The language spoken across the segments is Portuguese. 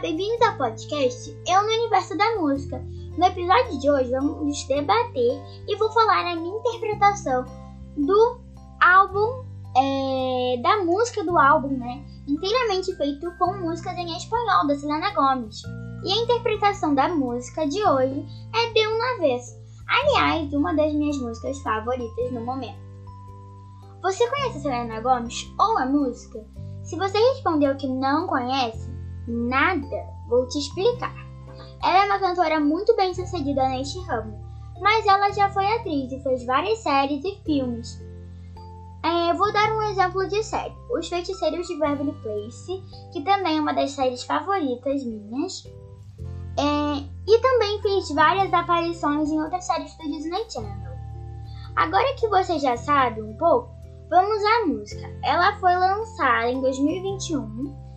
bem-vindos ao podcast Eu no Universo da Música. No episódio de hoje vamos debater e vou falar a minha interpretação do álbum, é, da música do álbum, né? Inteiramente feito com músicas em espanhol da Selena Gomez. E a interpretação da música de hoje é De Uma Vez. Aliás, uma das minhas músicas favoritas no momento. Você conhece a Selena Gomez ou a música? Se você respondeu que não conhece, Nada, vou te explicar. Ela é uma cantora muito bem sucedida neste ramo, mas ela já foi atriz e fez várias séries e filmes. É, vou dar um exemplo de série: Os Feiticeiros de Beverly Place, que também é uma das séries favoritas minhas. É, e também fiz várias aparições em outras séries do Disney Channel. Agora que você já sabe um pouco, vamos à música. Ela foi lançada em 2021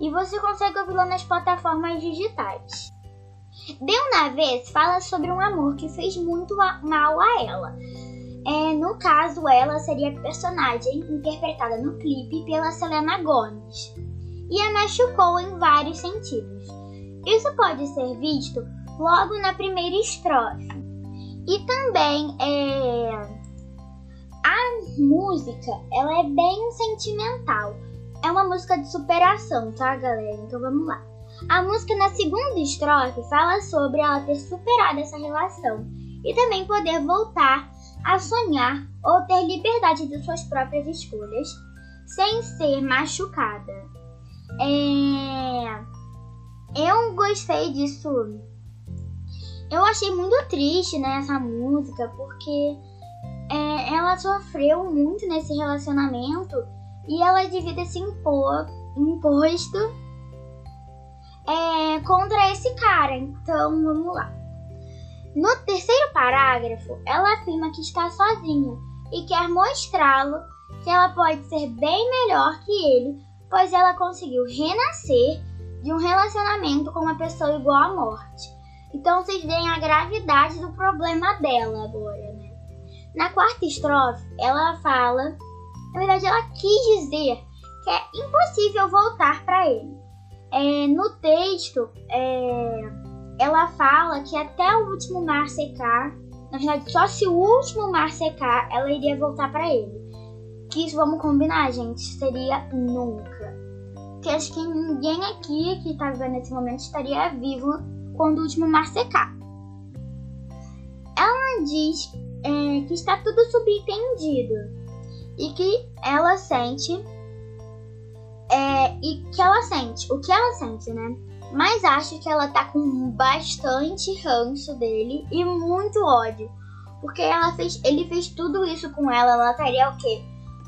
e você consegue ouvi-la nas plataformas digitais. Deu na vez fala sobre um amor que fez muito mal a ela. É, no caso, ela seria a personagem interpretada no clipe pela Selena Gomez e a machucou em vários sentidos. Isso pode ser visto logo na primeira estrofe. E também é, a música ela é bem sentimental é uma música de superação, tá, galera? Então vamos lá. A música na segunda estrofe fala sobre ela ter superado essa relação e também poder voltar a sonhar ou ter liberdade de suas próprias escolhas sem ser machucada. É... Eu gostei disso. Eu achei muito triste né, essa música porque é, ela sofreu muito nesse relacionamento e ela devia se impor, imposto é, contra esse cara. Então vamos lá. No terceiro parágrafo, ela afirma que está sozinha e quer mostrá-lo que ela pode ser bem melhor que ele, pois ela conseguiu renascer de um relacionamento com uma pessoa igual à morte. Então vocês veem a gravidade do problema dela agora, né? Na quarta estrofe, ela fala na verdade, ela quis dizer que é impossível voltar para ele. É, no texto, é, ela fala que até o último mar secar, na verdade, só se o último mar secar, ela iria voltar para ele. Que isso, vamos combinar, gente, seria nunca. Porque acho que ninguém aqui que está vivendo nesse momento estaria vivo quando o último mar secar. Ela diz é, que está tudo subentendido e que ela sente é, e que ela sente, o que ela sente, né? Mas acho que ela tá com bastante ranço dele e muito ódio. Porque ela fez, ele fez tudo isso com ela, ela estaria o quê?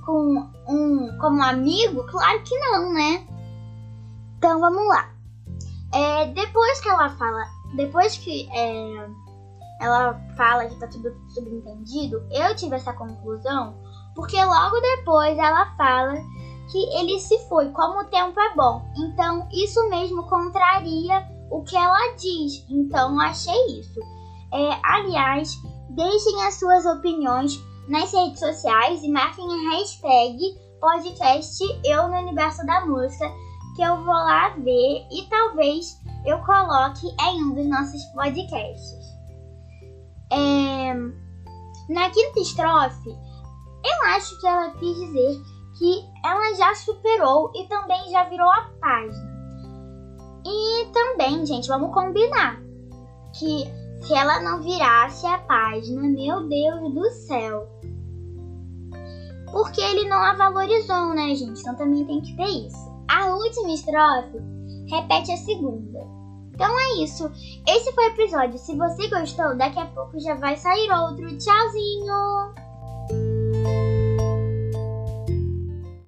Com um como amigo? Claro que não, né? Então vamos lá. É, depois que ela fala, depois que é, ela fala que tá tudo subentendido, eu tive essa conclusão porque logo depois ela fala que ele se foi, como o tempo é bom. Então, isso mesmo contraria o que ela diz. Então, achei isso. É, aliás, deixem as suas opiniões nas redes sociais e marquem a hashtag podcast Eu no Universo da Música, que eu vou lá ver e talvez eu coloque em um dos nossos podcasts. É, na quinta estrofe, eu acho que ela quis dizer que ela já superou e também já virou a página. E também, gente, vamos combinar que se ela não virasse a página, meu Deus do céu. Porque ele não a valorizou, né, gente? Então também tem que ter isso. A última estrofe repete a segunda. Então é isso. Esse foi o episódio. Se você gostou, daqui a pouco já vai sair outro. Tchauzinho!